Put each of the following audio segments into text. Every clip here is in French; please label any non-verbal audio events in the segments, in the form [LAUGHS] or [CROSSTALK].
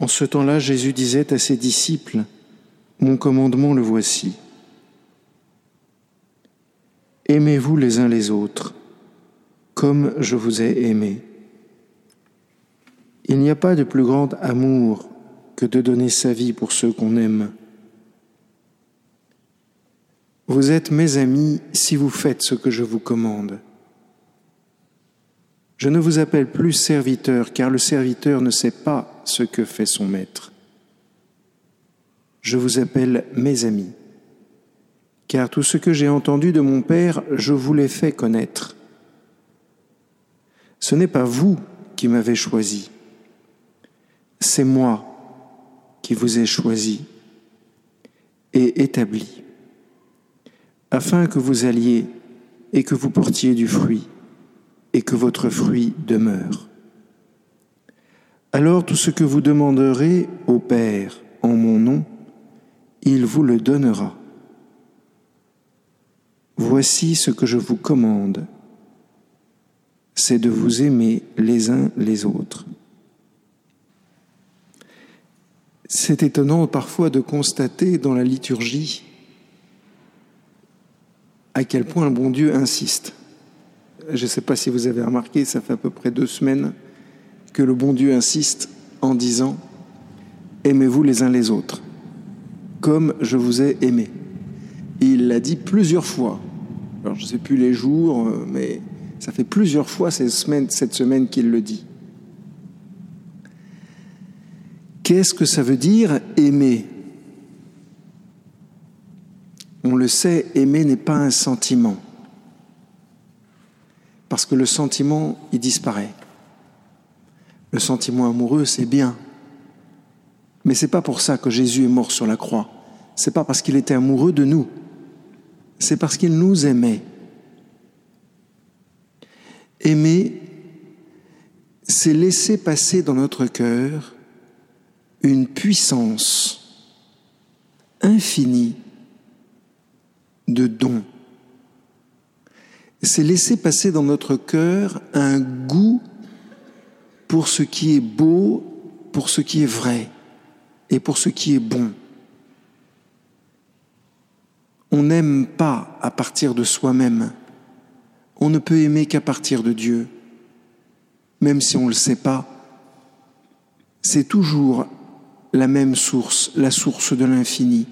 En ce temps-là, Jésus disait à ses disciples, Mon commandement le voici. Aimez-vous les uns les autres, comme je vous ai aimé. Il n'y a pas de plus grand amour que de donner sa vie pour ceux qu'on aime. Vous êtes mes amis si vous faites ce que je vous commande. Je ne vous appelle plus serviteur, car le serviteur ne sait pas ce que fait son maître. Je vous appelle mes amis, car tout ce que j'ai entendu de mon Père, je vous l'ai fait connaître. Ce n'est pas vous qui m'avez choisi, c'est moi qui vous ai choisi et établi, afin que vous alliez et que vous portiez du fruit et que votre fruit demeure. Alors tout ce que vous demanderez au Père en mon nom, il vous le donnera. Voici ce que je vous commande, c'est de vous aimer les uns les autres. C'est étonnant parfois de constater dans la liturgie à quel point le bon Dieu insiste. Je ne sais pas si vous avez remarqué, ça fait à peu près deux semaines que le bon Dieu insiste en disant Aimez-vous les uns les autres, comme je vous ai aimé. il l'a dit plusieurs fois. Je ne sais plus les jours, euh, mais ça fait plusieurs fois cette semaine qu'il le dit. Qu'est-ce que ça veut dire aimer? On le sait, aimer n'est pas un sentiment parce que le sentiment, il disparaît. Le sentiment amoureux, c'est bien. Mais c'est pas pour ça que Jésus est mort sur la croix. C'est pas parce qu'il était amoureux de nous. C'est parce qu'il nous aimait. Aimer, c'est laisser passer dans notre cœur une puissance infinie de dons c'est laisser passer dans notre cœur un goût pour ce qui est beau, pour ce qui est vrai et pour ce qui est bon. On n'aime pas à partir de soi-même. On ne peut aimer qu'à partir de Dieu. Même si on ne le sait pas, c'est toujours la même source, la source de l'infini,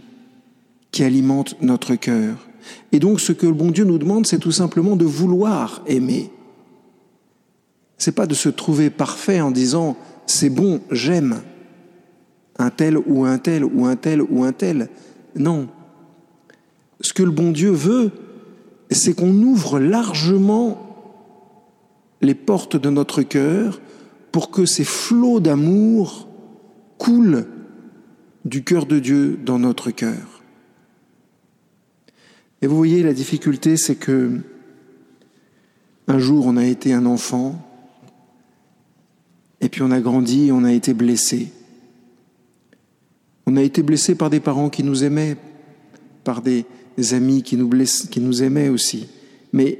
qui alimente notre cœur. Et donc ce que le bon Dieu nous demande, c'est tout simplement de vouloir aimer. C'est pas de se trouver parfait en disant c'est bon, j'aime un tel ou un tel ou un tel ou un tel. Non. Ce que le bon Dieu veut, c'est qu'on ouvre largement les portes de notre cœur pour que ces flots d'amour coulent du cœur de Dieu dans notre cœur. Et vous voyez, la difficulté, c'est que un jour, on a été un enfant, et puis on a grandi, on a été blessé. On a été blessé par des parents qui nous aimaient, par des amis qui nous, qui nous aimaient aussi. Mais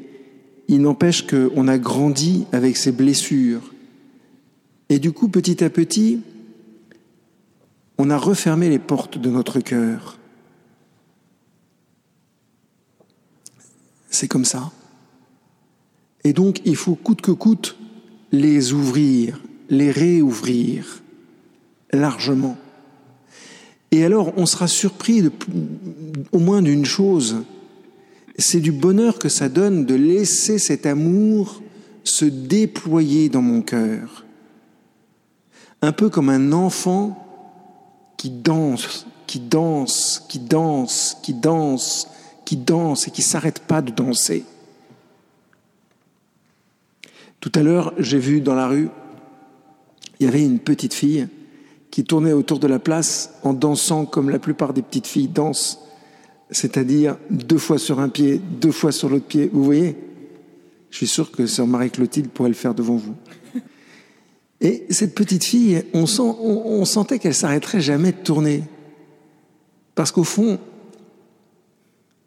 il n'empêche qu'on a grandi avec ces blessures. Et du coup, petit à petit, on a refermé les portes de notre cœur. C'est comme ça. Et donc, il faut coûte que coûte les ouvrir, les réouvrir largement. Et alors, on sera surpris au moins d'une chose, c'est du bonheur que ça donne de laisser cet amour se déployer dans mon cœur. Un peu comme un enfant qui danse, qui danse, qui danse, qui danse, qui danse et qui s'arrête pas de danser. Tout à l'heure, j'ai vu dans la rue, il y avait une petite fille qui tournait autour de la place en dansant comme la plupart des petites filles dansent, c'est-à-dire deux fois sur un pied, deux fois sur l'autre pied. Vous voyez? Je suis sûr que sœur Marie-Clotilde pourrait le faire devant vous. Et cette petite fille, on, sent, on sentait qu'elle s'arrêterait jamais de tourner. Parce qu'au fond,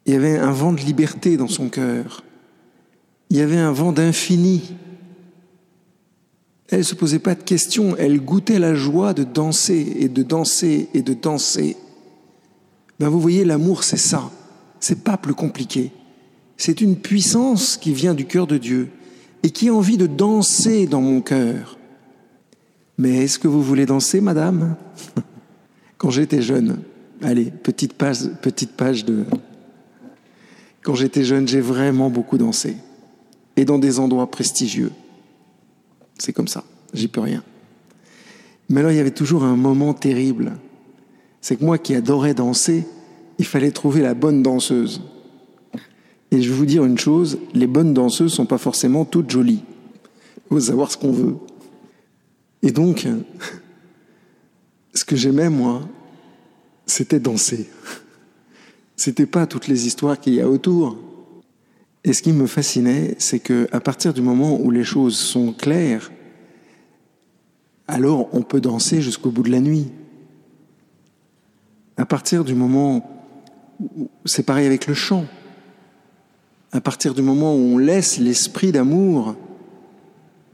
il y avait un vent de liberté dans son cœur. Il y avait un vent d'infini. Elle ne se posait pas de questions, elle goûtait la joie de danser et de danser et de danser. Ben vous voyez, l'amour, c'est ça. C'est pas plus compliqué. C'est une puissance qui vient du cœur de Dieu et qui a envie de danser dans mon cœur. Mais est-ce que vous voulez danser, madame? [LAUGHS] Quand j'étais jeune, allez, petite page, petite page de... Quand j'étais jeune, j'ai vraiment beaucoup dansé. Et dans des endroits prestigieux. C'est comme ça, j'y peux rien. Mais alors, il y avait toujours un moment terrible. C'est que moi qui adorais danser, il fallait trouver la bonne danseuse. Et je vais vous dire une chose, les bonnes danseuses sont pas forcément toutes jolies. Il faut savoir ce qu'on veut. Et donc, [LAUGHS] ce que j'aimais, moi, c'était danser. C'était pas toutes les histoires qu'il y a autour. Et ce qui me fascinait, c'est que à partir du moment où les choses sont claires, alors on peut danser jusqu'au bout de la nuit. À partir du moment, c'est pareil avec le chant à partir du moment où on laisse l'esprit d'amour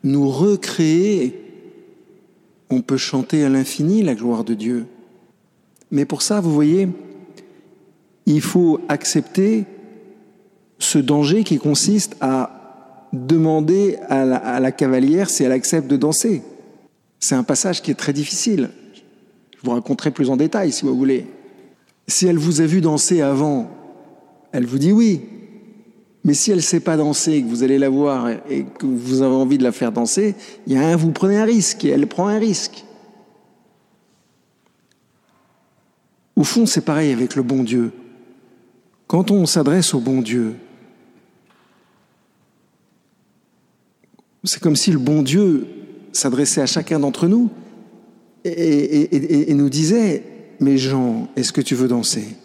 nous recréer, on peut chanter à l'infini la gloire de Dieu. Mais pour ça, vous voyez, il faut accepter ce danger qui consiste à demander à la, cavalière si elle accepte de danser. C'est un passage qui est très difficile. Je vous raconterai plus en détail si vous voulez. Si elle vous a vu danser avant, elle vous dit oui. Mais si elle ne sait pas danser, que vous allez la voir et que vous avez envie de la faire danser, il y a un, vous prenez un risque et elle prend un risque. Au fond, c'est pareil avec le bon Dieu. Quand on s'adresse au bon Dieu, c'est comme si le bon Dieu s'adressait à chacun d'entre nous et, nous disait, mais Jean, est-ce que tu veux danser?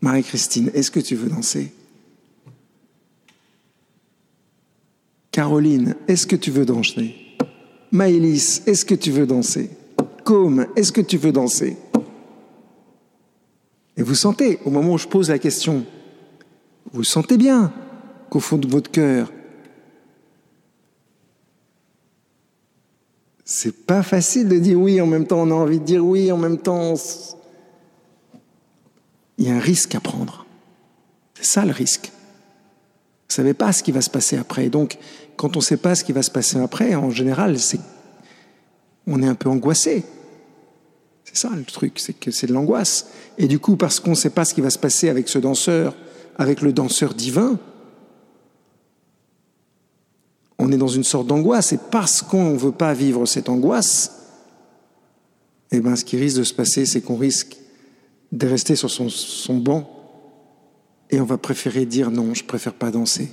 Marie-Christine, est-ce que tu veux danser? Caroline, est-ce que tu veux danser? Maëlys, est-ce que tu veux danser? Com, est-ce que tu veux danser? Et vous sentez, au moment où je pose la question, vous sentez bien qu'au fond de votre cœur, c'est pas facile de dire oui, en même temps on a envie de dire oui, en même temps il y a un risque à prendre. C'est ça le risque. Vous ne savez pas ce qui va se passer après. Donc, quand on ne sait pas ce qui va se passer après, en général, c'est, on est un peu angoissé. C'est ça le truc, c'est que c'est de l'angoisse. Et du coup, parce qu'on ne sait pas ce qui va se passer avec ce danseur, avec le danseur divin, on est dans une sorte d'angoisse. Et parce qu'on ne veut pas vivre cette angoisse, eh ben, ce qui risque de se passer, c'est qu'on risque de rester sur son, son banc et on va préférer dire non, je préfère pas danser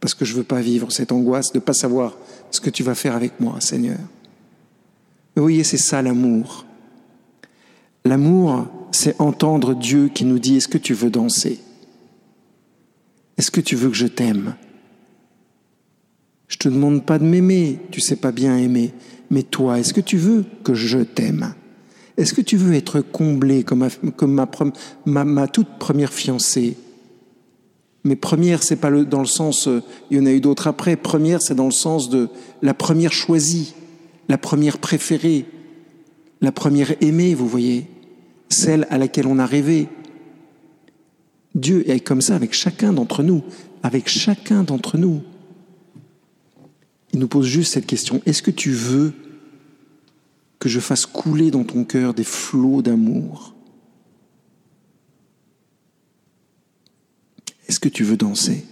parce que je veux pas vivre cette angoisse de pas savoir ce que tu vas faire avec moi, Seigneur. vous voyez, c'est ça l'amour. L'amour, c'est entendre Dieu qui nous dit est-ce que tu veux danser? Est-ce que tu veux que je t'aime? Je te demande pas de m'aimer, tu sais pas bien aimer, mais toi, est-ce que tu veux que je t'aime? Est-ce que tu veux être comblé comme, ma, toute première fiancée? Mais première, c'est pas dans le sens, euh, il y en a eu d'autres après. Première, c'est dans le sens de la première choisie, la première préférée, la première aimée, vous voyez, celle à laquelle on a rêvé. Dieu est comme ça avec chacun d'entre nous, avec chacun d'entre nous. Il nous pose juste cette question, est-ce que tu veux que je fasse couler dans ton cœur des flots d'amour? Est-ce que tu veux danser?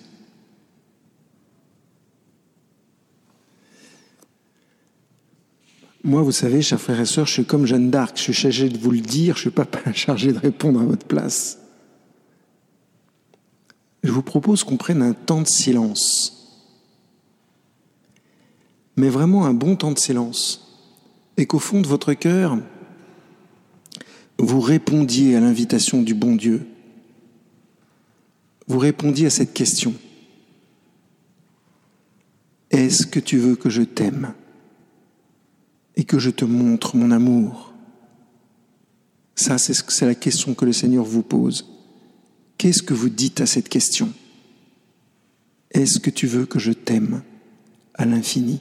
Moi, vous savez, chers frères et sœurs, je suis comme Jeanne d'Arc, je suis chargé de vous le dire, je ne suis pas [LAUGHS] chargé de répondre à votre place. Je vous propose qu'on prenne un temps de silence, mais vraiment un bon temps de silence et qu'au fond de votre cœur, vous répondiez à l'invitation du bon Dieu. Vous répondiez à cette question. Est-ce que tu veux que je t'aime? Et que je te montre mon amour Ça, c'est la question que le Seigneur vous pose. Qu'est-ce que vous dites à cette question? Est-ce que tu veux que je t'aime à l'infini?